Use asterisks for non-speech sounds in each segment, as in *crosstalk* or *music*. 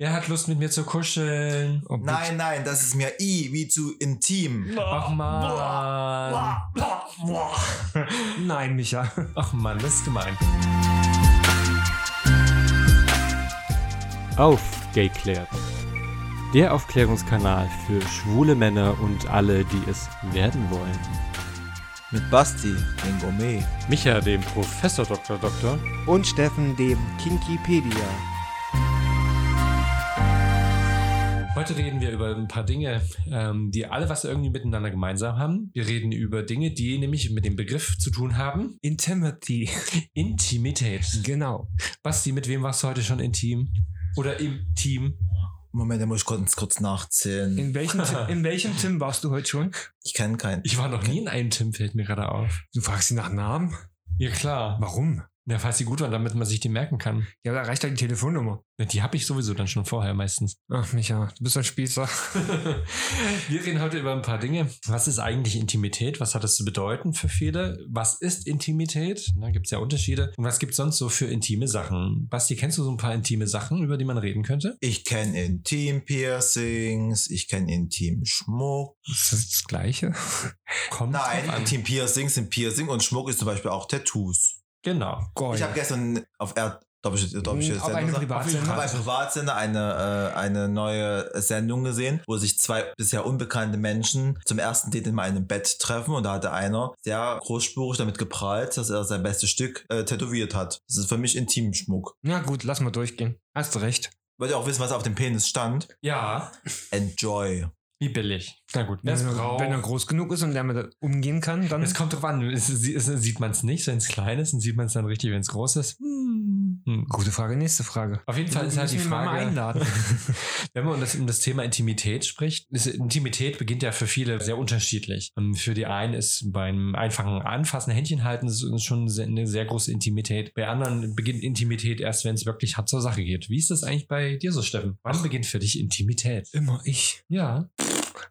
Wer hat Lust mit mir zu kuscheln? Oh, Nein, nein, das ist mir I wie zu intim. Ach man. *laughs* Nein, Micha. Ach man, das ist gemein. Aufgeklärt. Der Aufklärungskanal für schwule Männer und alle, die es werden wollen. Mit Basti, den Gourmet. Micha, dem Professor Dr. Doktor. Und Steffen, dem Kinkipedia. Heute reden wir über ein paar Dinge, ähm, die alle was irgendwie miteinander gemeinsam haben. Wir reden über Dinge, die nämlich mit dem Begriff zu tun haben. Intimity. Intimität. Genau. Basti, mit wem warst du heute schon intim? Oder im Team? Moment, da muss ich kurz, kurz nachzählen. In welchem, Tim, *laughs* in welchem Tim warst du heute schon? Ich kenne keinen. Ich war noch nie in einem Tim, fällt mir gerade auf. Du fragst sie nach Namen? Ja, klar. Warum? Ja, falls sie gut waren, damit man sich die merken kann. Ja, da reicht ja die Telefonnummer. Ja, Die habe ich sowieso dann schon vorher meistens. Ach, Micha, du bist ein Spießer. *laughs* Wir reden heute über ein paar Dinge. Was ist eigentlich Intimität? Was hat das zu bedeuten für viele? Was ist Intimität? Da gibt es ja Unterschiede. Und was gibt es sonst so für intime Sachen? Basti, kennst du so ein paar intime Sachen, über die man reden könnte? Ich kenne Intim-Piercings, ich kenne Intim-Schmuck. Ist das das Gleiche? *laughs* Kommt Nein. Intim-Piercings sind Piercing und Schmuck ist zum Beispiel auch Tattoos. Genau. Geil. Ich habe gestern auf R Darf ich, darf ich jetzt Auf einem sagen? Privatsender? Habe bei Privatsender eine, äh, eine neue Sendung gesehen, wo sich zwei bisher unbekannte Menschen zum ersten Date in meinem Bett treffen und da hatte einer sehr großspurig damit geprahlt, dass er sein bestes Stück äh, tätowiert hat. Das ist für mich Intimschmuck. Na gut, lass mal durchgehen. Hast du recht. Wollt ihr auch wissen, was auf dem Penis stand? Ja. Enjoy. Wie billig. Na gut, Wenn er, wenn er groß genug ist und damit umgehen kann, dann. Es kommt drauf an. Es, es, es, sieht man es nicht, wenn es klein ist, und sieht man es dann richtig, wenn es groß ist. Hm. Hm. Gute Frage, nächste Frage. Auf jeden Fall ist halt die Frage, einladen. *laughs* wenn man um das, um das Thema Intimität spricht, ist, Intimität beginnt ja für viele sehr unterschiedlich. Und für die einen ist beim einfachen Anfassen, Händchen halten, ist ist schon eine sehr große Intimität. Bei anderen beginnt Intimität erst, wenn es wirklich hart zur Sache geht. Wie ist das eigentlich bei dir so, Steffen? Wann beginnt für dich Intimität? Immer ich. Ja.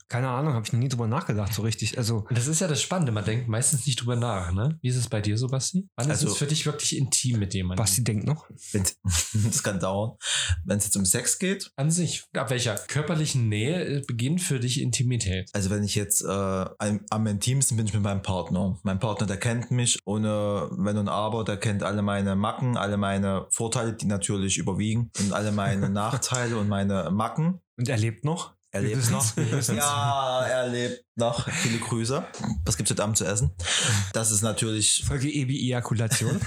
Keine Ahnung, habe ich noch nie drüber nachgedacht, so richtig. Also, das ist ja das Spannende. Man denkt meistens nicht drüber nach, ne? Wie ist es bei dir so, Basti? Wann Also- ist es für dich wirklich intim mit jemandem? Basti denkt noch. *laughs* Das kann dauern. Wenn es jetzt um Sex geht, An sich, ab welcher körperlichen Nähe äh, beginnt für dich Intimität? also wenn ich jetzt äh, am, am intimsten bin ich mit meinem Partner. Mein Partner, der kennt mich ohne Wenn und Aber, der kennt alle meine Macken, alle meine Vorteile, die natürlich überwiegen und alle meine *laughs* Nachteile und meine Macken. Und er lebt noch. Er lebt noch. Ja, er lebt noch. Viele Grüße. Was gibt's heute Abend zu essen? Das ist natürlich, Folge Ebi-Ejakulation.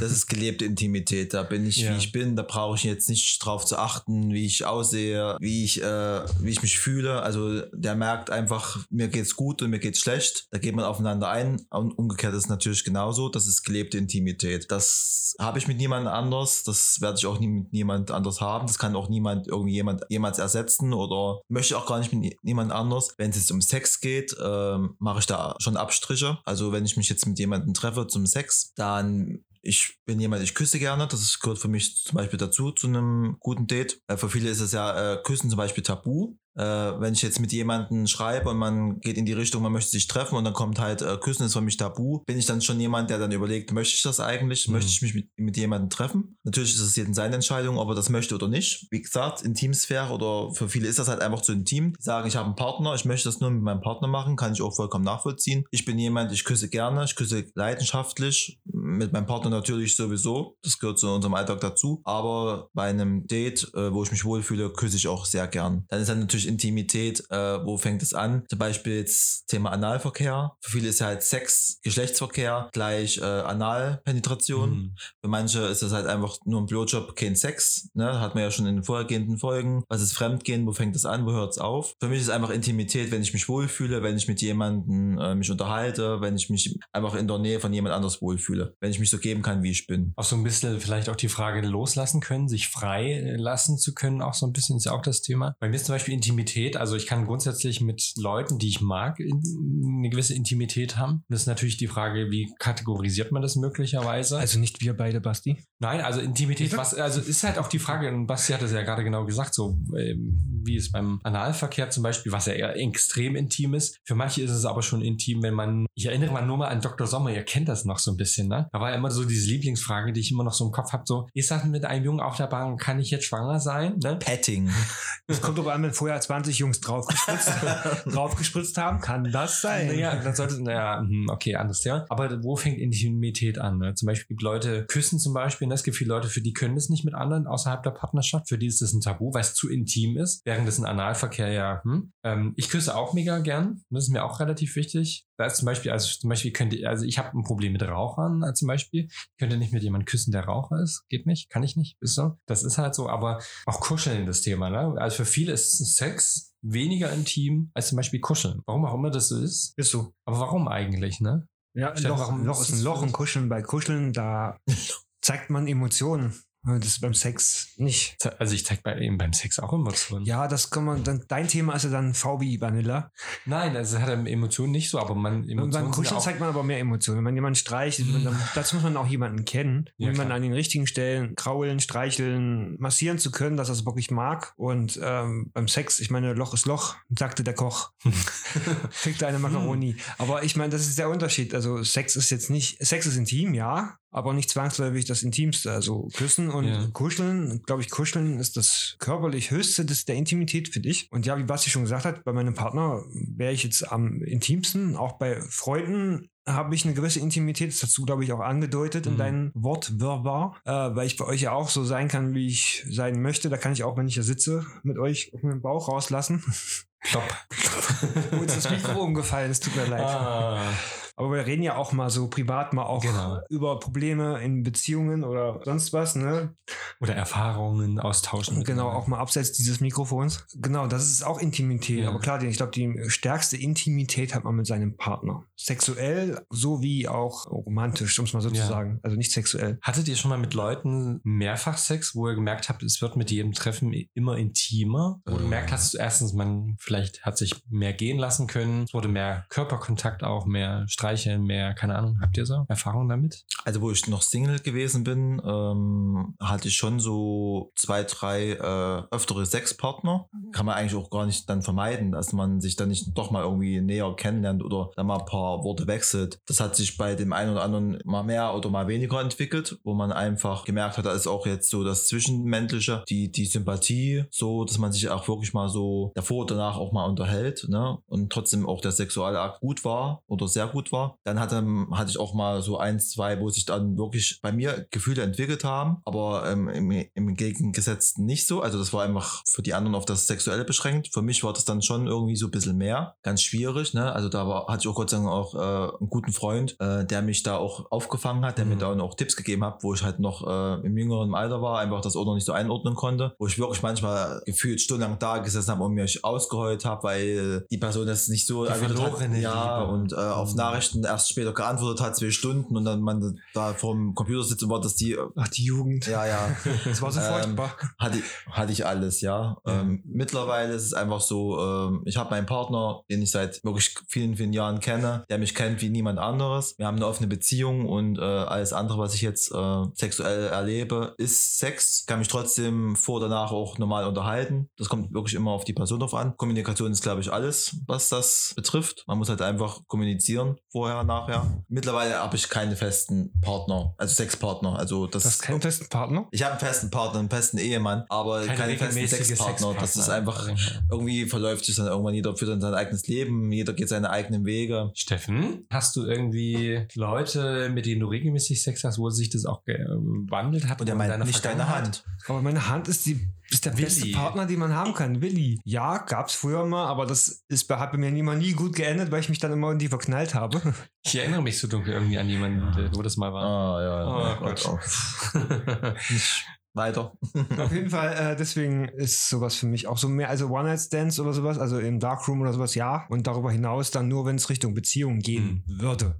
das ist gelebte Intimität. Da bin ich, Ja. wie ich bin. Da brauche ich jetzt nicht drauf zu achten, wie ich aussehe, wie ich, äh, wie ich mich fühle. Also der merkt einfach, mir geht's gut und mir geht's schlecht. Da geht man aufeinander ein. Und umgekehrt ist es natürlich genauso. Das ist gelebte Intimität. Das habe ich mit niemandem anders. Das werde ich auch nie mit niemand anders haben. Das kann auch niemand irgendwie jemand jemals ersetzen oder möchte auch gar nicht mit niemand anders. Wenn es jetzt um Sex geht, ähm, mache ich da schon Abstriche. Also wenn ich mich jetzt mit jemandem treffe zum Sex, dann ich bin jemand, ich küsse gerne. Das gehört für mich zum Beispiel dazu, zu einem guten Date. Äh, für viele ist es ja äh, Küssen zum Beispiel tabu. Äh, wenn ich jetzt mit jemandem schreibe und man geht in die Richtung, man möchte sich treffen und dann kommt halt äh, Küssen ist für mich tabu, bin ich dann schon jemand, der dann überlegt, möchte ich das eigentlich? Mhm. Möchte ich mich mit, mit jemandem treffen? Natürlich ist es jedem seine Entscheidung, ob er das möchte oder nicht. Wie gesagt, Intimsphäre oder für viele ist das halt einfach zu intim. Die sagen, ich habe einen Partner, ich möchte das nur mit meinem Partner machen, kann ich auch vollkommen nachvollziehen. Ich bin jemand, ich küsse gerne, ich küsse leidenschaftlich, mit meinem Partner natürlich sowieso. Das gehört zu unserem Alltag dazu. Aber bei einem Date, äh, wo ich mich wohlfühle, küsse ich auch sehr gern. Dann ist dann natürlich Intimität, äh, wo fängt es an? Zum Beispiel jetzt Thema Analverkehr. Für viele ist ja halt Sex, Geschlechtsverkehr gleich äh, Analpenetration. Mhm. Für manche ist das halt einfach nur ein Blowjob, kein Sex. Ne? Hat man ja schon in den vorhergehenden Folgen. Was ist Fremdgehen? Wo fängt es an? Wo hört es auf? Für mich ist einfach Intimität, wenn ich mich wohlfühle, wenn ich mit jemandem äh, mich unterhalte, wenn ich mich einfach in der Nähe von jemand anders wohlfühle. Wenn ich mich so geben kann, wie ich bin. Auch so ein bisschen vielleicht auch die Frage loslassen können, sich frei lassen zu können, auch so ein bisschen ist ja auch das Thema. Bei mir ist zum Beispiel Intimität, also ich kann grundsätzlich mit Leuten, die ich mag, in, eine gewisse Intimität haben. Und das ist natürlich die Frage, wie kategorisiert man das möglicherweise? Also nicht wir beide, Basti. Nein, also Intimität, was, also ist halt auch die Frage, und Basti hat es ja gerade genau gesagt, so ähm, wie es beim Analverkehr zum Beispiel, was ja eher extrem intim ist. Für manche ist es aber schon intim, wenn man, ich erinnere mal nur mal an Dr. Sommer, ihr kennt das noch so ein bisschen, ne? Da war immer so diese Lieblingsfrage, die ich immer noch so im Kopf habe, so, ist das mit einem Jungen auf der Bank, kann ich jetzt schwanger sein? Ne? Petting. Es kommt aber an, wenn vorher 20 Jungs draufgespritzt, *laughs* *laughs* draufgespritzt haben, kann das sein. Naja, dann sollte, naja, hm, okay, anderes Thema. Aber wo fängt Intimität an? Ne? Zum Beispiel gibt Leute, küssen zum Beispiel, ne? es gibt viele Leute, für die können das nicht mit anderen außerhalb der Partnerschaft, für die ist das ein Tabu, weil es zu intim ist, während es ein Analverkehr ja, hm? ähm, ich küsse auch mega gern, das ist mir auch relativ wichtig. Da ist zum Beispiel, also zum Beispiel könnte, also ich habe ein Problem mit Rauchern äh, zum Beispiel. Ich könnte nicht mit jemandem küssen, der Raucher ist. Geht nicht, kann ich nicht, ist so. Das ist halt so, aber auch Kuscheln das Thema, ne? Also für viele ist Sex weniger intim als zum Beispiel Kuscheln. Warum auch immer das so ist. Ist so. Aber warum eigentlich, ne? Ja, ein Loch, Loch ist ein Loch und? Kuscheln bei Kuscheln, da *laughs* zeigt man Emotionen. Das ist beim Sex nicht. Also ich zeig bei eben beim Sex auch Emotionen. Ja, das kann man, dann, dein Thema ist ja dann V wie Vanilla. Nein, also hat er Emotionen nicht so, aber man Und Emotionen beim sind Kuscheln zeigt man aber mehr Emotionen. Wenn man jemanden streichelt, dann, dazu muss man auch jemanden kennen, Ja, um man klar. an den richtigen Stellen kraulen, streicheln, massieren zu können, dass er es wirklich mag. Und ähm, beim Sex, ich meine, Loch ist Loch, sagte der Koch. *laughs* Kriegt eine Macaroni. Aber ich meine, das ist der Unterschied. Also Sex ist jetzt nicht, Sex ist intim, ja, aber nicht zwangsläufig das Intimste. Also küssen und Ja. kuscheln, glaube ich, kuscheln ist das körperlich Höchste des, der Intimität für dich. Und ja, wie Basti schon gesagt hat, bei meinem Partner wäre ich jetzt am intimsten. Auch bei Freunden habe ich eine gewisse Intimität, das hast du, glaube ich, auch angedeutet in Mhm. deinem Wortwirrbar, äh, weil ich bei euch ja auch so sein kann, wie ich sein möchte. Da kann ich auch, wenn ich hier sitze, mit euch auf meinen Bauch rauslassen. plopp. Wo *laughs* ist das Mikro umgefallen? Es tut mir leid. ah, Aber wir reden ja auch mal so privat mal auch Genau. über Probleme in Beziehungen oder sonst was, ne? oder Erfahrungen austauschen. Genau, auch mal abseits dieses Mikrofons. Genau, das ist auch Intimität. Ja. Aber klar, ich glaube, die stärkste Intimität hat man mit seinem Partner. Sexuell sowie auch romantisch, um es mal so Ja. zu sagen. Also nicht sexuell. Hattet ihr schon mal mit Leuten mehrfach Sex, wo ihr gemerkt habt, es wird mit jedem Treffen immer intimer? Wo du Äh. gemerkt hast, erstens, man vielleicht hat sich mehr gehen lassen können, es wurde mehr Körperkontakt auch, mehr Streicheln, mehr, keine Ahnung. Habt ihr so Erfahrungen damit? Also wo ich noch Single gewesen bin, ähm, hatte ich schon so zwei, drei äh, öftere Sexpartner. Kann man eigentlich auch gar nicht dann vermeiden, dass man sich dann nicht doch mal irgendwie näher kennenlernt oder dann mal ein paar Worte wechselt. Das hat sich bei dem einen oder anderen mal mehr oder mal weniger entwickelt, wo man einfach gemerkt hat, da ist auch jetzt so das Zwischenmenschliche, die, die Sympathie, so, dass man sich auch wirklich mal so davor und danach auch mal unterhält, ne? Und trotzdem auch der Sexualakt gut war oder sehr gut war. Dann hatte, hatte ich auch mal so eins, zwei, wo sich dann wirklich bei mir Gefühle entwickelt haben, aber ähm, im, im Gegengesetzten nicht so. Also das war einfach für die anderen auf das Sexuelle beschränkt. Für mich war das dann schon irgendwie so ein bisschen mehr. Ganz schwierig, ne? Also da war, hatte ich auch Gott sei Dank auch äh, einen guten Freund, äh, der mich da auch aufgefangen hat, der mir Mhm. da auch Tipps gegeben hat, wo ich halt noch äh, im jüngeren Alter war, einfach das auch noch nicht so einordnen konnte, wo ich wirklich manchmal gefühlt stundenlang da gesessen habe und mich ausgeheult habe, weil die Person das nicht so Die erwidert hat. Ja, Liebe. und äh, auf Mhm. Nachrichten erst später geantwortet hat, zwei Stunden und dann man da vor dem Computer sitzt und war, dass die, Ach, die Jugend. ja, ja, *laughs* Das war so Ähm, furchtbar. hatte, hatte ich alles, ja. Ja. Ähm, mittlerweile ist es einfach so, ähm, ich habe meinen Partner, den ich seit wirklich vielen, vielen Jahren kenne, der mich kennt wie niemand anderes. Wir haben eine offene Beziehung und äh, alles andere, was ich jetzt äh, sexuell erlebe, ist Sex. Kann mich trotzdem vor oder danach auch normal unterhalten. Das kommt wirklich immer auf die Person drauf an. Kommunikation ist, glaube ich, alles, was das betrifft. Man muss halt einfach kommunizieren, vorher, nachher. Mittlerweile habe ich keine festen Partner, also Sexpartner. Also das Du hast keinen festen Partner? ich habe einen festen Partner, einen festen Ehemann, aber Keine keinen festen regelmäßige Sexpartner. Das ist Sexpartner. einfach, irgendwie verläuft sich dann irgendwann, jeder führt dann sein eigenes Leben, jeder geht seine eigenen Wege. Steffen, hast du irgendwie Leute, mit denen du regelmäßig Sex hast, wo sich das auch gewandelt hat? Und er in meint nicht deine? Hand. Aber meine Hand ist die ist der Willi. beste Partner, den man haben kann. Willi. Ja, gab's früher mal, aber das ist bei, hat bei mir nie, mal nie gut geendet, weil ich mich dann immer in die verknallt habe. *laughs* Ich erinnere mich so dunkel irgendwie an jemanden, wo das mal war. Ah, ja, Oh, oh, Gott. Gott. *laughs* Weiter. *laughs* Auf jeden Fall, äh, deswegen ist sowas für mich auch so mehr, also One-Night-Stands oder sowas, also im Darkroom oder sowas, ja. Und darüber hinaus dann nur, wenn es Richtung Beziehung gehen würde.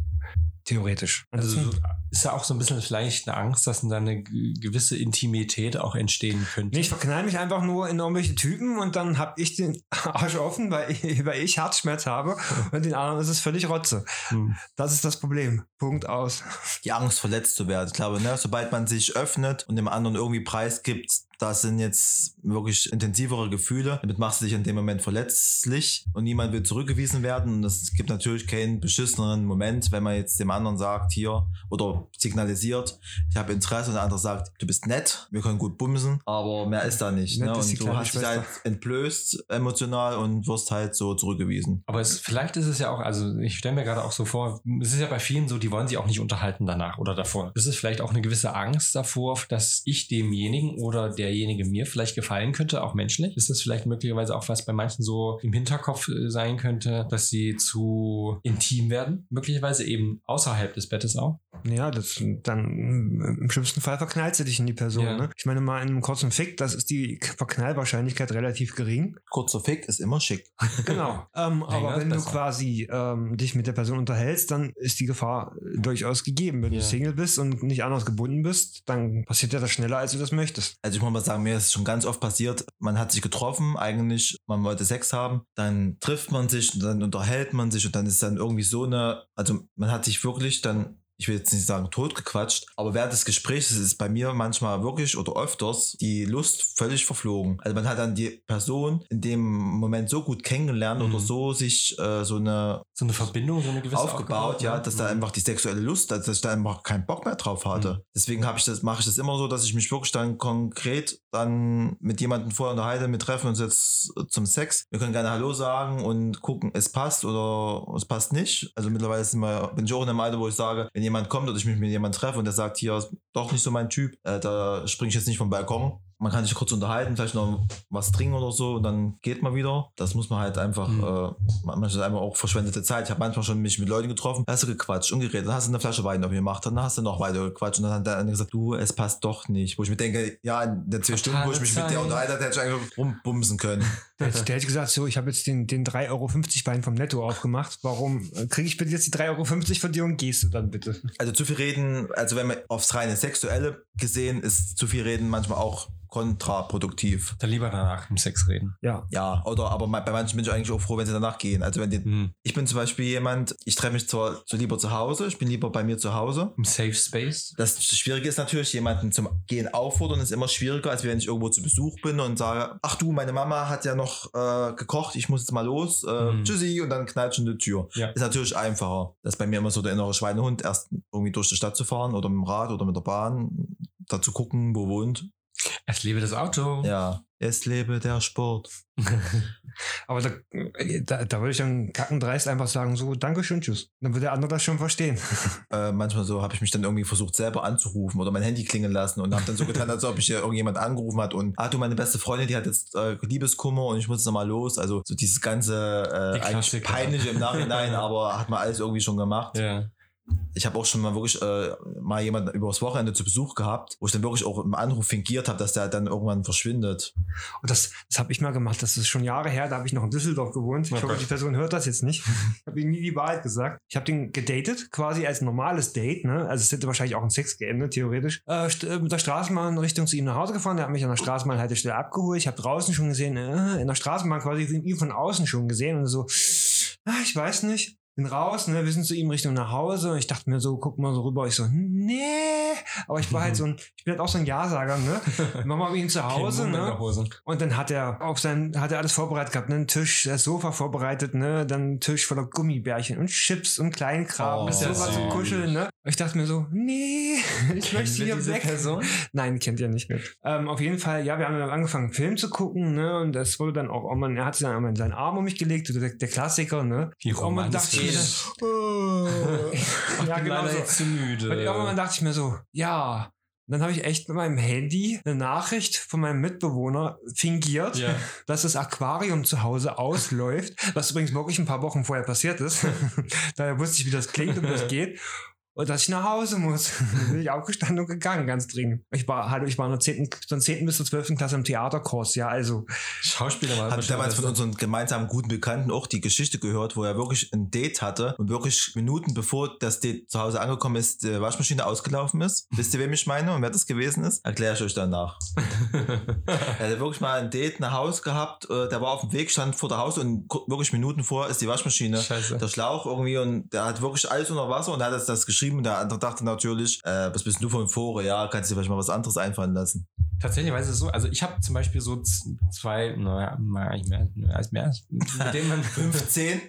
Theoretisch. Also so, ist ja auch so ein bisschen vielleicht eine Angst, dass da eine gewisse Intimität auch entstehen könnte. Nee, ich verknall mich einfach nur in irgendwelche Typen und dann hab ich den *laughs* Arsch offen, weil ich, weil ich Herzschmerz habe und den anderen ist es völlig Rotze. Hm. Das ist das Problem. Punkt aus. Die Angst, verletzt zu werden. Ich glaube, ne, sobald man sich öffnet und dem anderen irgendwie preisgibt, das sind jetzt wirklich intensivere Gefühle. Damit machst du dich in dem Moment verletzlich und niemand will zurückgewiesen werden. Und es gibt natürlich keinen beschisseneren Moment, wenn man jetzt dem anderen sagt, hier, oder signalisiert, ich habe Interesse und der andere sagt, du bist nett, wir können gut bumsen, aber mehr ist da nicht. Nett Ne? Und du hast dich Schwester. halt entblößt emotional und wirst halt so zurückgewiesen. Aber es, vielleicht ist es ja auch, also ich stelle mir gerade auch so vor, es ist ja bei vielen so, die wollen sich auch nicht unterhalten danach oder davor. Es ist vielleicht auch eine gewisse Angst davor, dass ich demjenigen oder derjenige mir vielleicht gefallen könnte, auch menschlich. Ist das vielleicht möglicherweise auch was bei manchen so im Hinterkopf äh, sein könnte, dass sie zu intim werden? Möglicherweise eben außerhalb des Bettes auch. Ja, das dann mm, im schlimmsten Fall verknallst du dich in die Person. Ja. Ne? Ich meine mal in einem kurzen Fick, das ist die Verknallwahrscheinlichkeit relativ gering. Kurzer Fick ist immer schick. *laughs* Genau. ähm, aber wenn du quasi ähm, dich mit der Person unterhältst, dann ist die Gefahr äh, durchaus gegeben. Wenn Ja. du Single bist und nicht anders gebunden bist, dann passiert ja das schneller, als du das möchtest. Also ich muss mal sagen, mir ist schon ganz oft passiert, man hat sich getroffen, eigentlich, man wollte Sex haben, dann trifft man sich und dann unterhält man sich und dann ist dann irgendwie so eine, also man hat sich wirklich dann, ich will jetzt nicht sagen totgequatscht, aber während des Gesprächs ist bei mir manchmal wirklich oder öfters die Lust völlig verflogen. Also man hat dann die Person in dem Moment so gut kennengelernt Mhm. oder so sich äh, so eine So eine Verbindung, so eine gewisse aufgebaut, ja, dass da Mhm. einfach die sexuelle Lust, dass ich da einfach keinen Bock mehr drauf hatte. Mhm. Deswegen habe ich das, mache ich das immer so, dass ich mich wirklich dann konkret dann mit jemandem vorher unterhalte, wir treffen uns jetzt zum Sex. Wir können gerne Hallo sagen und gucken, es passt oder es passt nicht. Also mittlerweile wir, bin ich auch in einem Alter, wo ich sage, wenn jemand kommt oder ich mich mit jemandem treffe und der sagt, hier doch nicht so mein Typ, äh, da springe ich jetzt nicht vom Balkon. Man kann sich kurz unterhalten, vielleicht noch was trinken oder so und dann geht man wieder. Das muss man halt einfach, Mhm. äh, manchmal ist einfach auch verschwendete Zeit. Ich habe manchmal schon mich mit Leuten getroffen, hast du gequatscht und geredet, dann hast du eine Flasche Wein auf mir gemacht, dann hast du noch weiter gequatscht und dann hat der andere gesagt, du, es passt doch nicht. Wo ich mir denke, ja, in den zwei Stunden, wo ich mich mit dir Zeit. unterhalten hätte ich eigentlich rumbumsen können. *laughs* Der, hätte- der hätte gesagt, so, ich habe jetzt den, den 3,50 Euro Bein vom Netto aufgemacht. Warum äh, kriege ich bitte jetzt die 3,50 Euro von dir und gehst du dann bitte? Also zu viel reden, also wenn man aufs reine Sexuelle gesehen, ist zu viel reden manchmal auch kontraproduktiv. Dann lieber danach im Sex reden. Ja. Ja, oder aber bei manchen bin ich eigentlich auch froh, wenn sie danach gehen. Also wenn die, Mhm. ich bin zum Beispiel jemand, ich treffe mich zwar so lieber zu Hause, ich bin lieber bei mir zu Hause. Im Safe Space. Das Schwierige ist natürlich, jemanden zum Gehen auffordern, ist immer schwieriger, als wenn ich irgendwo zu Besuch bin und sage, ach du, meine Mama hat ja noch äh, gekocht, ich muss jetzt mal los, äh, Mhm. tschüssi, und dann knallt schon die Tür. Ja. Ist natürlich einfacher. Das ist bei mir immer so der innere Schweinehund, erst irgendwie durch die Stadt zu fahren oder mit dem Rad oder mit der Bahn, da zu gucken, wo wohnt. Es lebe das Auto. Ja, es lebe der Sport. *laughs* Aber da, da, da würde ich dann kackendreist einfach sagen, so, Dankeschön, tschüss. Dann würde der andere das schon verstehen. *laughs* Äh, manchmal so habe ich mich dann irgendwie versucht selber anzurufen oder mein Handy klingeln lassen und habe dann so getan, als ob ich irgendjemand angerufen hat und ah du meine beste Freundin, die hat jetzt äh, Liebeskummer und ich muss jetzt noch mal los. Also so dieses ganze äh, Die eigentlich peinliche im Nachhinein, *laughs* aber hat man alles irgendwie schon gemacht. Ja. Ich habe auch schon mal wirklich äh, mal jemanden übers Wochenende zu Besuch gehabt, wo ich dann wirklich auch im Anruf fingiert habe, dass der dann irgendwann verschwindet. Und das, das habe ich mal gemacht. Das ist schon Jahre her. Da habe ich noch in Düsseldorf gewohnt. Ich Oh hoffe, die Person hört das jetzt nicht. Ich habe ihm nie die Wahrheit gesagt. Ich habe den gedatet, quasi als normales Date. Ne? Also es hätte wahrscheinlich auch in Sex geendet, theoretisch. Äh, äh, mit der Straßenbahn Richtung zu ihm nach Hause gefahren. Der hat mich an der Straßenbahnhaltestelle abgeholt. Ich habe draußen schon gesehen, äh, in der Straßenbahn quasi ihn von außen schon gesehen. Und so, ah, ich weiß nicht. Bin raus, ne, wir sind zu ihm Richtung nach Hause. Und ich dachte mir so, guck mal so rüber. Ich so, nee. Aber ich war halt *laughs* so ein, ich bin halt auch so ein Ja-Sager, ne? *laughs* Mach mal bei ihm zu Hause, ne? Und dann hat er auf sein, hat er alles vorbereitet gehabt, ne? Ein Tisch, das Sofa vorbereitet, ne? Dann ein Tisch voller Gummibärchen und Chips und Kleinkram, Oh, und ist sowas zum. Kuscheln, ne? Und ich dachte mir so, nee, *laughs* ich möchte hier weg. Person? Nein, kennt ihr nicht. Ähm, auf jeden Fall, ja, wir haben dann angefangen, Film zu gucken, ne? Und das wurde dann auch, irgendwann, er hat sich dann einmal in seinen Arm um mich gelegt, der, der Klassiker, ne? Wie Und ich romantisch. ja, bin genau leider so. jetzt zu müde. Und irgendwann dachte ich mir so, ja. Und dann habe ich echt mit meinem Handy eine Nachricht von meinem Mitbewohner fingiert, Ja. dass das Aquarium zu Hause ausläuft, was übrigens wirklich ein paar Wochen vorher passiert ist. *laughs* Daher wusste ich, wie das klingt und wie das geht. Und dass ich nach Hause muss. *laughs* Bin ich aufgestanden und gegangen, ganz dringend. Ich war, halt, ich war in der 10., von 10. bis zur 12. Klasse im Theaterkurs, ja, also. Schauspieler. Habe ich damals von unseren gemeinsamen guten Bekannten auch die Geschichte gehört, wo er wirklich ein Date hatte und wirklich Minuten bevor das Date zu Hause angekommen ist, die Waschmaschine ausgelaufen ist. *laughs* Wisst ihr, wem ich meine und wer das gewesen ist? Erkläre ich euch danach. *laughs* Er hatte wirklich mal ein Date nach Haus gehabt, äh, der war auf dem Weg, stand vor der Haus und wirklich Minuten vor ist die Waschmaschine, Scheiße. der Schlauch irgendwie und der hat wirklich alles unter Wasser und er hat das, das geschrieben und der andere dachte natürlich, äh, was bist du von Fore? Ja, kannst du dir vielleicht mal was anderes einfallen lassen. Tatsächlich ist es so, also ich habe zum Beispiel so zwei, naja, na, eigentlich mehr, mehr als mehr, mit denen man *laughs* 15?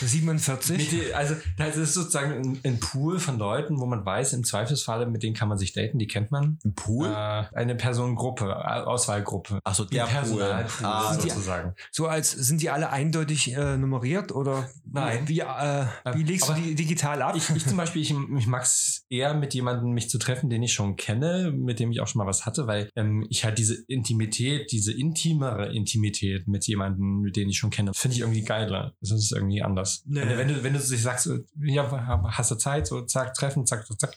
47. Mit die, also da ist sozusagen ein, ein Pool von Leuten, wo man weiß, im Zweifelsfalle, mit denen kann man sich daten, die kennt man. Im Pool? Äh, eine Personengruppe, äh, Auswahlgruppe. Ach so, Die der Pool. Personalpool Ah, die- sozusagen. So als sind die alle eindeutig äh, nummeriert oder Nein. wie, äh, wie legst du Aber die digital ab? Ich, ich zum Beispiel, ich, ich mag es eher mit jemandem mich zu treffen, den ich schon kenne, mit dem ich auch schon mal was hatte, weil ähm, ich halt diese Intimität, diese intimere Intimität mit jemandem, mit dem ich schon kenne, finde ich irgendwie geiler. Das ist irgendwie anders. Nee. Wenn, wenn du, wenn du sich sagst, ja, hast du Zeit, so zack, treffen, zack, zack, zack.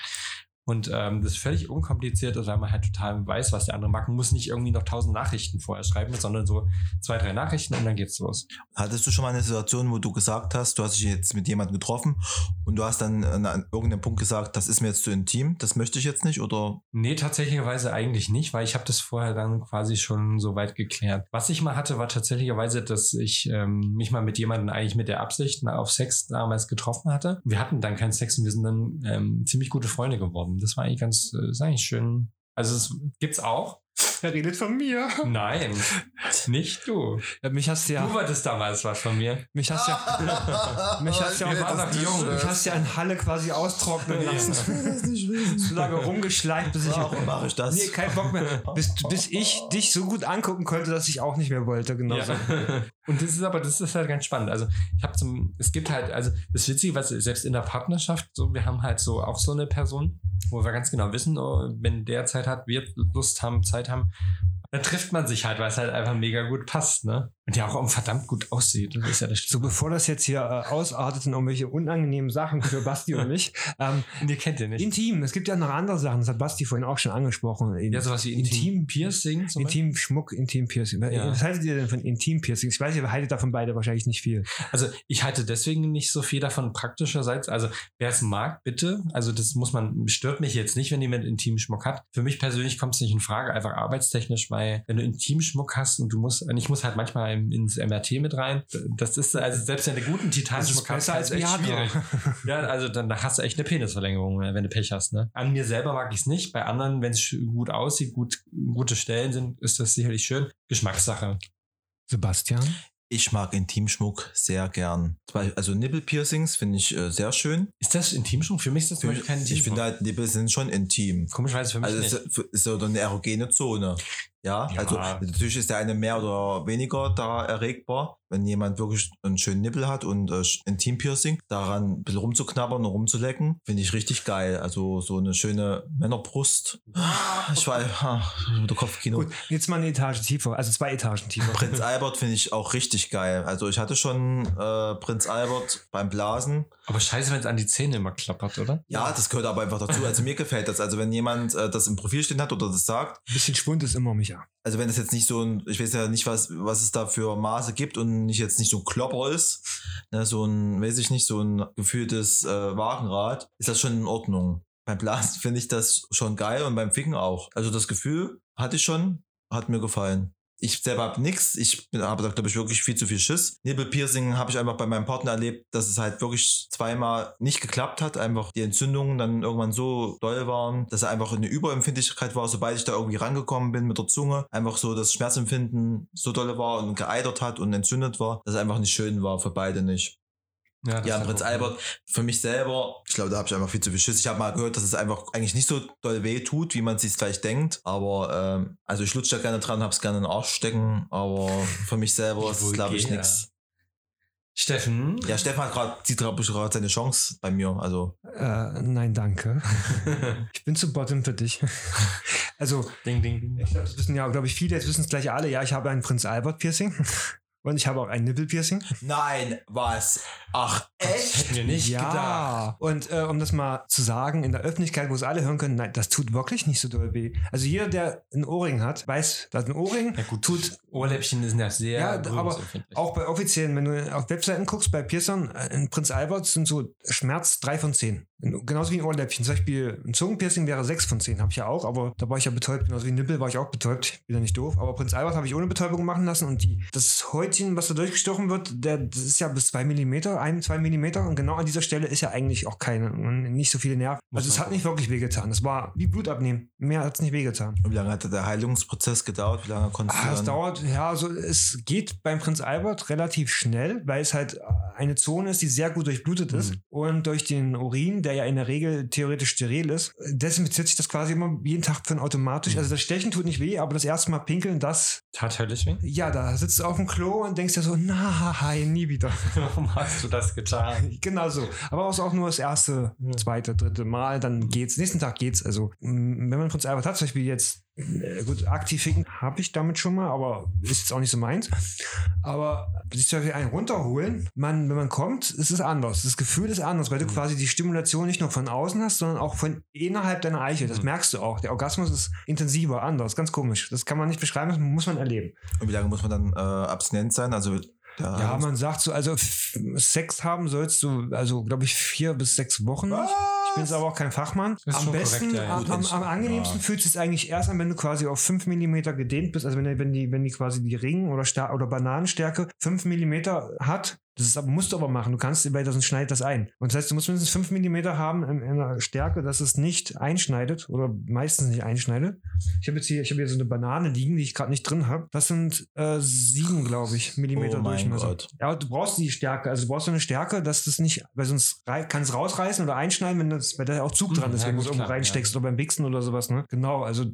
Und ähm, das ist völlig unkompliziert, weil man halt total weiß, was der andere mag. Man muss nicht irgendwie noch tausend Nachrichten vorher schreiben, sondern so zwei, drei Nachrichten und dann geht's los. Hattest du schon mal eine Situation, wo du gesagt hast, du hast dich jetzt mit jemandem getroffen und du hast dann an, an irgendeinem Punkt gesagt, das ist mir jetzt zu intim, das möchte ich jetzt nicht oder Nee, tatsächlicherweise eigentlich nicht, weil ich habe das vorher dann quasi schon so weit geklärt. Was ich mal hatte, war tatsächlicherweise, dass ich ähm, mich mal mit jemandem eigentlich mit der Absicht auf Sex damals getroffen hatte. Wir hatten dann keinen Sex und wir sind dann ähm, ziemlich gute Freunde geworden. Das war eigentlich ganz, äh, ist eigentlich schön. Also es gibt's auch. Er redet von mir. Nein, nicht du. Ja, mich hast du Du ja, wolltest damals was von mir. mich hast ja, *laughs* mich hast ja, waren noch jung. mich hast ja in Halle quasi austrocknen lassen. so lange rumgeschleicht, bis ich warum mache ich das? Nee, kein Bock mehr. Bis, bis ich dich so gut angucken konnte, dass ich auch nicht mehr wollte. Genau so. Ja. *laughs* Und das ist aber, das ist halt ganz spannend. Also ich habe zum, es gibt halt, also das Witzige, was selbst in der Partnerschaft, so, wir haben halt so auch so eine Person, wo wir ganz genau wissen, oh, wenn der Zeit hat, wir Lust haben, Zeit haben, dann trifft man sich halt, weil es halt einfach mega gut passt, ne? Und der auch verdammt gut aussieht. Das ist ja das So, bevor das jetzt hier äh, ausartet in irgendwelche unangenehmen Sachen für Basti und mich. *laughs* Ähm, Ihr kennt den nicht. intim, es gibt ja noch andere Sachen, das hat Basti vorhin auch schon angesprochen. In, ja, sowas wie Intim Piercing zum Beispiel. Intim Schmuck, Intim Piercing. Ja. Was haltet ihr denn von Intim Piercing? Ich weiß, ihr haltet davon beide wahrscheinlich nicht viel. Also ich halte deswegen nicht so viel davon praktischerseits. Also wer es mag, bitte. Also das muss man, stört mich jetzt nicht, wenn jemand Intimschmuck hat. Für mich persönlich kommt es nicht in Frage, einfach arbeitstechnisch, weil wenn du Intimschmuck hast und du musst, und ich muss halt manchmal im, ins MRT mit rein, das ist also selbst wenn du guten besser als ist echt Viagra. schwierig. *laughs* Ja, also dann hast du echt eine Penisverlängerung, wenn du Pech hast. Ne? An mir selber mag ich es nicht. Bei anderen, wenn es gut aussieht, gut, gute Stellen sind, ist das sicherlich schön. Geschmackssache. Sebastian? Ich mag Intimschmuck sehr gern. Also Nippelpiercings finde ich äh, sehr schön. Ist das Intimschmuck? Für mich ist das Für kein ich Intimschmuck. finde halt, Nippel sind schon intim. Komischerweise für mich Also nicht. es ist so eine erogene Zone. Ja, Ja. also natürlich ist der eine mehr oder weniger da erregbar. Wenn jemand wirklich einen schönen Nippel hat und äh, ein Teampiercing, daran ein bisschen rumzuknabbern und rumzulecken, finde ich richtig geil. Also so eine schöne Männerbrust. Ich war ah, der Kopfkino. Gut, jetzt mal eine Etage tiefer, also zwei Etagen tiefer. Prinz *laughs* Albert finde ich auch richtig geil. Also ich hatte schon äh, Prinz Albert beim Blasen. Aber scheiße, wenn es an die Zähne immer klappert, oder? Ja, das gehört aber einfach dazu. Also mir gefällt das. Also wenn jemand äh, das im Profil stehen hat oder das sagt, Ein bisschen Schwund ist immer Micha. Also wenn es jetzt nicht so ein, ich weiß ja nicht, was, was es da für Maße gibt und nicht jetzt nicht so ein Klopper ist, ne, so ein, weiß ich nicht, so ein gefühltes äh, Wagenrad, ist das schon in Ordnung. Beim Blasen finde ich das schon geil und beim Ficken auch. Also das Gefühl hatte ich schon, hat mir gefallen. Ich selber habe nix. Ich habe da, glaube ich, wirklich viel zu viel Schiss. Nippelpiercing habe ich einfach bei meinem Partner erlebt, dass es halt wirklich zweimal nicht geklappt hat. Einfach die Entzündungen dann irgendwann so doll waren, dass er einfach eine Überempfindlichkeit war, sobald ich da irgendwie rangekommen bin mit der Zunge. Einfach so das Schmerzempfinden so doll war und geeitert hat und entzündet war, dass es einfach nicht schön war für beide nicht. Das Ja, ist Prinz Albert, für mich selber, ich glaube, da habe ich einfach viel zu viel Schiss. Ich habe mal gehört, dass es einfach eigentlich nicht so doll weh tut, wie man sich vielleicht denkt. Aber ähm, also ich lutsche da gerne dran, habe es gerne in den Arsch stecken. Aber für mich selber *laughs* ist es, glaube ich, nichts. Steffen? Ja, Stefan hat gerade, sieht gerade seine Chance bei mir. Also Äh, nein, danke. *laughs* Ich bin zu bottom für dich. *laughs* Also, ding, ding, ding. ich glaub, das wissen ja, glaube ich, viele, jetzt wissen es gleich alle. Ja, ich habe ein Prinz Albert Piercing und ich habe auch ein Nippelpiercing. nein, was? Ach echt? Hätten wir nicht gedacht. ja. Und äh, um das mal zu sagen, in der Öffentlichkeit, wo es alle hören können, nein, das tut wirklich nicht so doll weh. Also jeder, der einen Ohrring hat, weiß, dass ein Ohrring Ja, gut, tut Ohrläppchen sind ja sehr Ja, aber auch bei offiziellen, wenn du auf Webseiten guckst, bei Piercern, äh, in Prinz Albert sind so Schmerz drei von zehn. Genauso wie ein Ohrläppchen. Zum Beispiel ein Zungenpiercing wäre sechs von zehn. Habe ich ja auch, aber da war ich ja betäubt. Genauso wie ein Nippel war ich auch betäubt. Bin ja nicht doof. Aber Prinz Albert habe ich ohne Betäubung machen lassen und die, das heute Häutchen, was da durchgestochen wird, der, das ist ja bis zwei Millimeter, ein, zwei Millimeter. Und genau an dieser Stelle ist ja eigentlich auch keine, nicht so viele Nerven. Also es hat nicht wirklich wehgetan. Es war wie Blut abnehmen. Mehr hat es nicht wehgetan. Und wie lange hat der Heilungsprozess gedauert? Wie lange konntest Ah, du es dauert, ja, also es geht beim Prinz Albert relativ schnell, weil es halt eine Zone ist, die sehr gut durchblutet ist. Und durch den Urin, der ja in der Regel theoretisch steril ist, desinfiziert sich das quasi immer jeden Tag von automatisch. Also das Stechen tut nicht weh, aber das erste Mal pinkeln, das, Tat höllisch weh? ja, da sitzt du auf dem Klo und denkst dir so, nein, nie wieder. *laughs* Warum hast du das getan? genau so. Aber auch, auch nur das erste, zweite, dritte Mal, dann geht's. Nächsten Tag geht's. Also, wenn man Prinz Albert hat, zum Beispiel jetzt, äh, gut, aktiv ficken habe ich damit schon mal, aber ist jetzt auch nicht so meins. Aber sich zum Beispiel einen runterholen, man, wenn man kommt, ist es anders. Das Gefühl ist anders, weil du quasi die Stimulation nicht nur von außen hast, sondern auch von innerhalb deiner Eichel. Das merkst du auch. Der Orgasmus ist intensiver, anders, ganz komisch. Das kann man nicht beschreiben, das muss man erleben. Und wie lange muss man dann äh, abstinent sein? Also Ja, man sagt so, also Sex haben sollst du, also glaube ich, vier bis sechs Wochen. nicht. Ich bin jetzt aber auch kein Fachmann. Am besten, korrekt, ja, ja. am, am, am angenehmsten fühlt es sich eigentlich erst an, wenn du quasi auf 5 mm gedehnt bist. Also wenn, die- wenn die, wenn die quasi die Ring- oder, oder Bananenstärke 5 mm hat, das ist musst du aber machen. Du kannst, weil sonst schneidet das ein. Und das heißt, du musst mindestens 5 mm haben in, in einer Stärke, dass es nicht einschneidet oder meistens nicht einschneidet. Ich habe jetzt hier, ich habe hier so eine Banane liegen, die ich gerade nicht drin habe. Das sind äh, sieben, glaube ich, Millimeter Oh Durchmesser. Gott. Ja, aber du brauchst die Stärke. Also du brauchst so eine Stärke, dass das nicht, weil sonst kann es rausreißen oder einschneiden, wenn das, weil da ja auch Zug dran Mhm, ist, ja, wenn du es irgendwo klar, reinsteckst oder beim Wichsen oder sowas, ne? Genau, also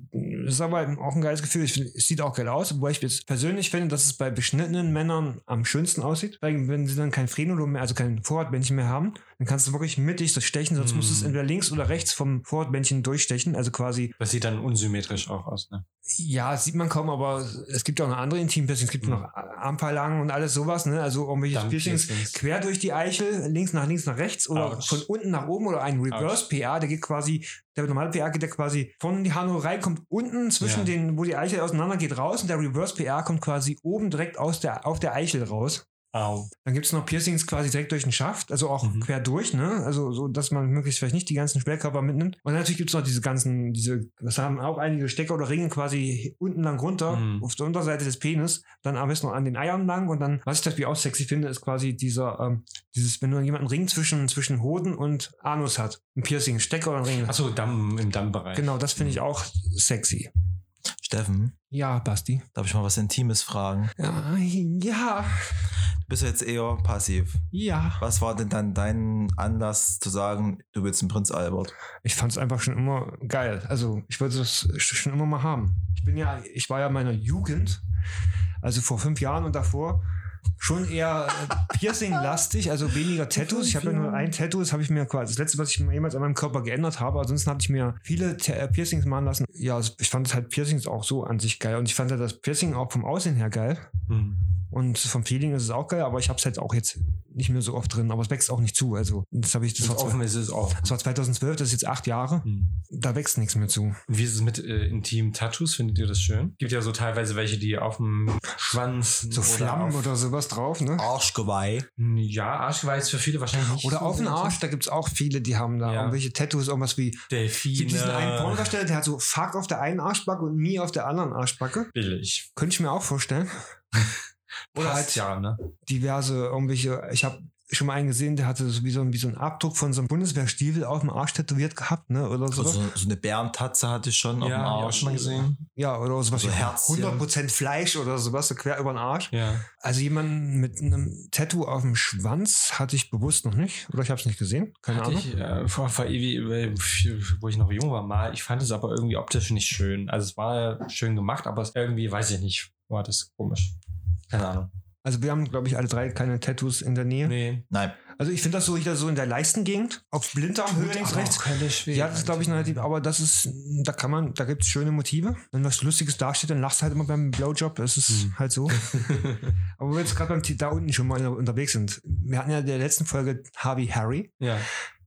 das ist aber auch ein geiles Gefühl. Ich find, es sieht auch geil aus, wobei ich jetzt persönlich finde, dass es bei beschnittenen Männern am schönsten aussieht. Weil wenn sie dann kein Frenulum mehr, also kein Vorhautbändchen mehr haben, dann kannst du wirklich mittig so stechen, sonst musst du es Mhm. entweder links oder rechts vom Vorhautbändchen durchstechen. Also quasi, Das sieht dann unsymmetrisch auch aus, ne? ja, sieht man kaum, aber es gibt auch noch andere Intimpiercings, es gibt Mhm. noch Armpalangen und alles sowas, ne? Also irgendwelche Piercings quer durch die Eichel, links nach links nach rechts oder Ouch. von unten nach oben oder ein Reverse PA, der geht quasi, der normale PA geht der quasi von die Harnröhre kommt unten zwischen Ja. den, wo die Eichel auseinander geht raus und der Reverse PA kommt quasi oben direkt aus der, auf der Eichel raus. Au. Dann gibt es noch Piercings quasi direkt durch den Schaft, also auch Mhm. quer durch, ne? Also so, dass man möglichst vielleicht nicht die ganzen Schwerkörper mitnimmt. Und natürlich gibt es noch diese ganzen, diese, das haben auch einige Stecker oder Ringe quasi unten lang runter, Mhm. auf der Unterseite des Penis, dann am besten noch an den Eiern lang und dann, was ich das wie auch sexy finde, ist quasi dieser, ähm, dieses, wenn nur jemand einen Ring zwischen, zwischen Hoden und Anus hat. Ein Piercing, Stecker oder ein Ring. Achso, Damm, im Dammbereich. Genau, das finde ich auch sexy. Steffen, Ja, Basti. darf ich mal was Intimes fragen? Ja, ja, Du bist ja jetzt eher passiv. ja. Was war denn dann dein Anlass zu sagen, du willst einen Prinz Albert? Ich fand es einfach schon immer geil. Also ich wollte das schon immer mal haben. Ich bin ja, ich war ja in meiner Jugend, also vor fünf Jahren und davor, schon eher äh, Piercing-lastig, also weniger Tattoos. Ich habe ja nur ein Tattoo, das habe ich mir quasi, das letzte, was ich jemals an meinem Körper geändert habe. Ansonsten hatte ich mir viele äh, Piercings machen lassen. Ja, ich fand halt Piercings auch so an sich geil. Und ich fand ja das Piercing auch vom Aussehen her geil. Hm. Und vom Feeling ist es auch geil, aber ich habe es halt auch jetzt nicht mehr so oft drin. Aber es wächst auch nicht zu. Also das habe ich, das Das war, offen ist es auch. das war 2012, das ist jetzt acht Jahre. Hm. Da wächst nichts mehr zu. Wie ist es mit äh, intimen Tattoos? Findet ihr das schön? Gibt ja so teilweise welche, die auf dem Schwanz So Flammen auf, oder sowas drauf, ne? Arschgeweih. Ja, Arschgeweih ist für viele wahrscheinlich nicht. Oder so auf den wichtig. Arsch, da gibt es auch viele, die haben da Ja. irgendwelche Tattoos, irgendwas wie. Delfine. Es gibt diesen einen Pornodarsteller, der hat so Fuck auf der einen Arschbacke und Me auf der anderen Arschbacke. Billig. Könnte ich mir auch vorstellen. *laughs* Oder halt ja, ne? diverse irgendwelche, ich habe schon mal einen gesehen, der hatte so wie so, ein, wie so einen Abdruck von so einem Bundeswehrstiefel auf dem Arsch tätowiert gehabt, ne? Oder so. Also, so eine Bärentatze hatte ich schon auf Ja, dem ich auch Arsch. mal gesehen. ja, oder sowas So wie Herzchen. 100% Fleisch oder sowas, so quer über den Arsch. Ja. Also jemanden mit einem Tattoo auf dem Schwanz hatte ich bewusst noch nicht. Oder ich habe es nicht gesehen. Keine Hatte Ahnung. ich, äh, vor, vor ewig, äh, wo ich noch jung war, mal. Ich fand es aber irgendwie optisch nicht schön. Also es war schön gemacht, aber irgendwie, weiß ich nicht, war das komisch. Keine Ahnung. Also wir haben, glaube ich, alle drei keine Tattoos in der Nähe. Nee. Nein. Also ich finde das so wieder so in der Leistengegend, auf Blinddarmhöhle links, rechts. Ja, das ist, glaube ich, relativ, aber das ist, da kann man, da gibt es schöne Motive. Wenn was Lustiges dasteht, dann lachst du halt immer beim Blowjob. Das ist Hm. halt so. *laughs* aber wo wir jetzt gerade beim da unten schon mal unterwegs sind. Wir hatten ja in der letzten Folge Harvey Harry. Ja.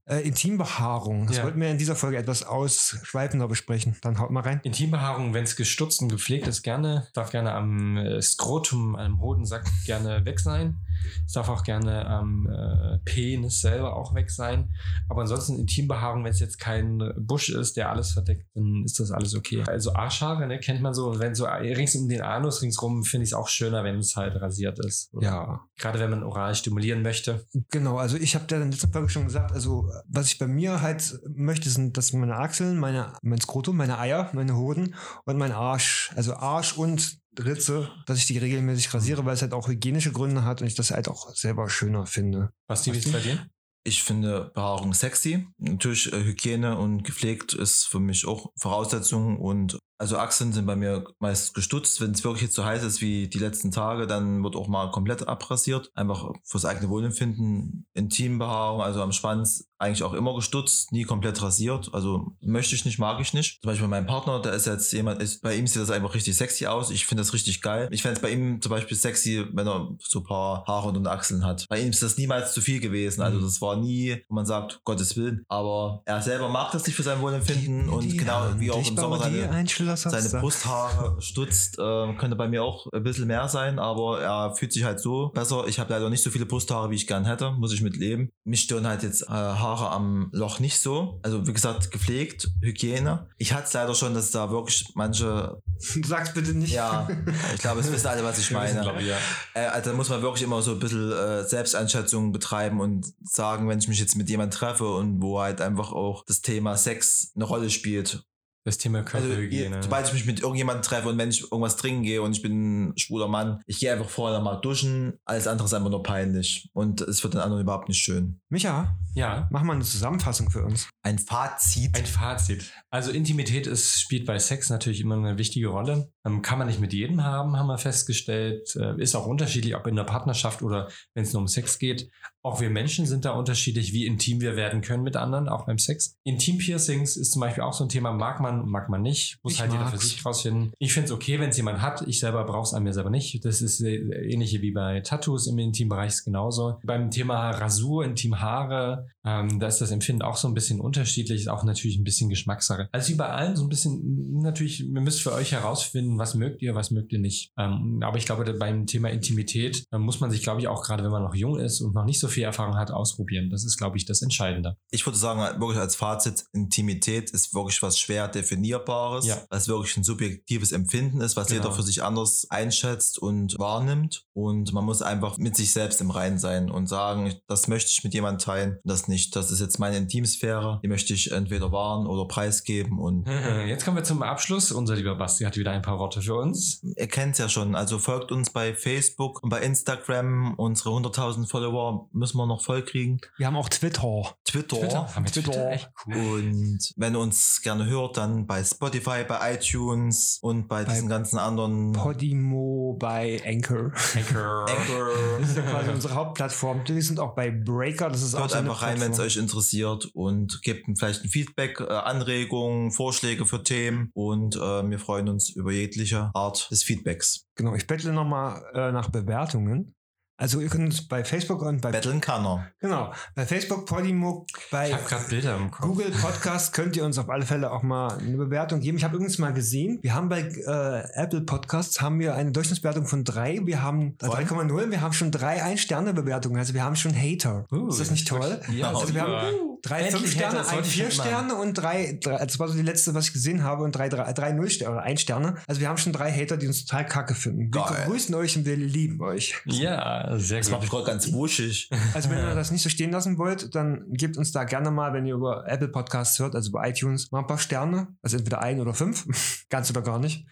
Äh, Intimbehaarung. Das Ja. wollten wir in dieser Folge etwas ausschweifender besprechen. Dann haut mal rein. Intimbehaarung, wenn es gestutzt und gepflegt ist, gerne. Darf gerne am äh, Skrotum, am Hodensack gerne weg sein. Es darf auch gerne am äh, Penis selber auch weg sein. Aber ansonsten Intimbehaarung, wenn es jetzt kein Busch ist, der alles verdeckt, dann ist das alles okay. Also Arschhaare, ne, kennt man so. Wenn so rings um den Anus ringsrum, finde ich es auch schöner, wenn es halt rasiert ist. Oder Ja, Gerade wenn man oral stimulieren möchte. genau. Also ich habe ja in der letzten Folge schon gesagt, also was ich bei mir halt möchte, sind, dass meine Achseln, meine, mein Skrotum, meine Eier, meine Hoden und mein Arsch, also Arsch und Ritze, dass ich die regelmäßig rasiere, weil es halt auch hygienische Gründe hat und ich das halt auch selber schöner finde. Basti, wie ist es bei dir? Ich finde Behaarung sexy. Natürlich äh, Hygiene und gepflegt ist für mich auch Voraussetzung und also Achseln sind bei mir meist gestutzt. Wenn es wirklich jetzt so heiß ist wie die letzten Tage, dann wird auch mal komplett abrasiert. Einfach fürs eigene Wohlempfinden. Intimbehaarung, also am Schwanz eigentlich auch immer gestutzt, nie komplett rasiert. Also möchte ich nicht, mag ich nicht. Zum Beispiel mein Partner, der ist jetzt jemand, ist, bei ihm sieht das einfach richtig sexy aus. Ich finde das richtig geil. Ich fände es bei ihm zum Beispiel sexy, wenn er so ein paar Haare den Achseln hat. Bei ihm ist das niemals zu viel gewesen. Also Mhm. das war nie, wo man sagt, Gottes Willen. Aber er selber mag das nicht für sein Wohlempfinden und genau wie auch im Sommer seine, seine Brusthaare *laughs* stutzt, äh, könnte bei mir auch ein bisschen mehr sein, aber er fühlt sich halt so besser. Ich habe leider nicht so viele Brusthaare, wie ich gern hätte, muss ich mit leben. Mich stören halt jetzt äh, Haare am Loch nicht so. Also wie gesagt, gepflegt, Hygiene. Ich hatte es leider schon, dass da wirklich manche, *laughs* Sag's bitte nicht. ja, ich glaube, es wissen alle, was ich *laughs* meine. glaube ich, ja. Äh, also da muss man wirklich immer so ein bisschen äh, Selbsteinschätzung betreiben und sagen, wenn ich mich jetzt mit jemand treffe und wo halt einfach auch das Thema Sex eine Rolle spielt. Das Thema Also Körperhygiene. sobald ich mich mit irgendjemandem treffe und wenn ich irgendwas trinken gehe und ich bin ein schwuler Mann, ich gehe einfach vorher mal duschen, alles andere ist einfach nur peinlich und es wird den anderen überhaupt nicht schön. Micha, ja, mach mal eine Zusammenfassung für uns. Ein Fazit. Ein Fazit. Also Intimität ist, spielt bei Sex natürlich immer eine wichtige Rolle. Ähm, kann man nicht mit jedem haben, haben wir festgestellt. Äh, ist auch unterschiedlich, ob in der Partnerschaft oder wenn es nur um Sex geht. Auch wir Menschen sind da unterschiedlich, wie intim wir werden können mit anderen, auch beim Sex. Intim-Piercings ist zum Beispiel auch so ein Thema, mag man, mag man nicht. Muss Ich halt jeder für sich rausfinden. Ich finde es okay, wenn es jemand hat. Ich selber brauche es an mir selber nicht. Das ist äh, ähnliche wie bei Tattoos im Intimbereich ist genauso. Beim Thema Rasur, Intimhaare, ähm, da ist das Empfinden auch so ein bisschen unterschiedlich, ist auch natürlich ein bisschen Geschmackssache. Also wie bei allen so ein bisschen, natürlich, ihr müsst für euch herausfinden, was mögt ihr, was mögt ihr nicht. Ähm, aber ich glaube, beim Thema Intimität äh, muss man sich, glaube ich, auch gerade wenn man noch jung ist und noch nicht so viel Erfahrung hat, ausprobieren. Das ist, glaube ich, das Entscheidende. Ich würde sagen, wirklich als Fazit, Intimität ist wirklich was schwer definierbares, Ja. was wirklich ein subjektives Empfinden ist, was Genau. jeder für sich anders einschätzt und wahrnimmt. Und man muss einfach mit sich selbst im Reinen sein und sagen, das möchte ich mit jemandem teilen, das nicht. Das ist jetzt meine Intimsphäre, die möchte ich entweder wahren oder preisgeben. Und *laughs* Jetzt kommen wir zum Abschluss. Unser lieber Basti hat wieder ein paar Worte für uns. ihr kennt es ja schon, also folgt uns bei Facebook und bei Instagram. Unsere 100.000 Follower müssen wir noch voll kriegen. Wir haben auch Twitter. Twitter. Haben wir Twitter. Twitter? Echt cool. Und wenn ihr uns gerne hört, dann bei Spotify, bei iTunes und bei, Bei diesen ganzen anderen Podimo bei Anchor. Anchor. *laughs* Anchor. Das ist ja quasi unsere Hauptplattform. Wir sind auch bei Breaker. Das ist auch Hört so eine einfach rein, wenn es euch interessiert und gebt vielleicht ein Feedback, äh, Anregungen, Vorschläge für Themen und äh, wir freuen uns über jegliche Art des Feedbacks. Genau, ich bettle nochmal äh, nach Bewertungen. Also ihr könnt uns bei Facebook und bei Betteln kann er. genau bei Facebook Podimo bei Ich habe gerade Bilder im Kopf. Google Podcast könnt ihr uns auf alle Fälle auch mal eine Bewertung geben. Ich habe übrigens mal gesehen, wir haben bei äh, Apple Podcasts haben wir eine Durchschnittsbewertung von drei. Wir haben äh, 3,0. Wir haben schon drei Ein-Sterne-Bewertungen. Also wir haben schon Hater. Uh, ist das nicht toll? Ja, also wir haben. Drei Endlich fünf Sterne, das ein ich vier. Sterne und drei, drei. Das war so die letzte, was ich gesehen habe und drei, drei, drei Null Sterne oder ein Sterne. Also wir haben schon drei Hater, die uns total kacke finden. Wir Geil. grüßen euch und wir lieben euch. Ja, sehr Das macht mich gut. gerade ganz wuschig. *laughs* Also wenn ihr *laughs* das nicht so stehen lassen wollt, dann gebt uns da gerne mal, wenn ihr über Apple Podcasts hört, also über iTunes, mal ein paar Sterne. Also entweder ein oder fünf. *laughs* Ganz oder gar nicht.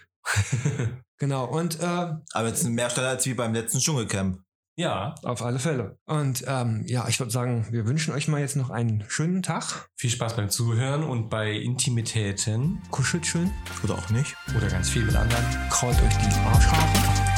Genau. Und äh, Aber jetzt mehr Stelle als wie beim letzten Dschungelcamp. Ja, auf alle Fälle. Und ähm, ja, ich würde sagen, wir wünschen euch mal jetzt noch einen schönen Tag. viel Spaß beim Zuhören und bei Intimitäten Kuschelt schön. Oder auch nicht. oder ganz viel mit anderen. Kraut euch die Arschhaare.